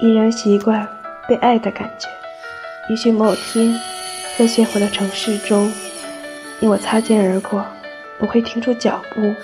依然习惯被爱的感觉。也许某天在喧哗的城市中你我擦肩而过不会停住脚步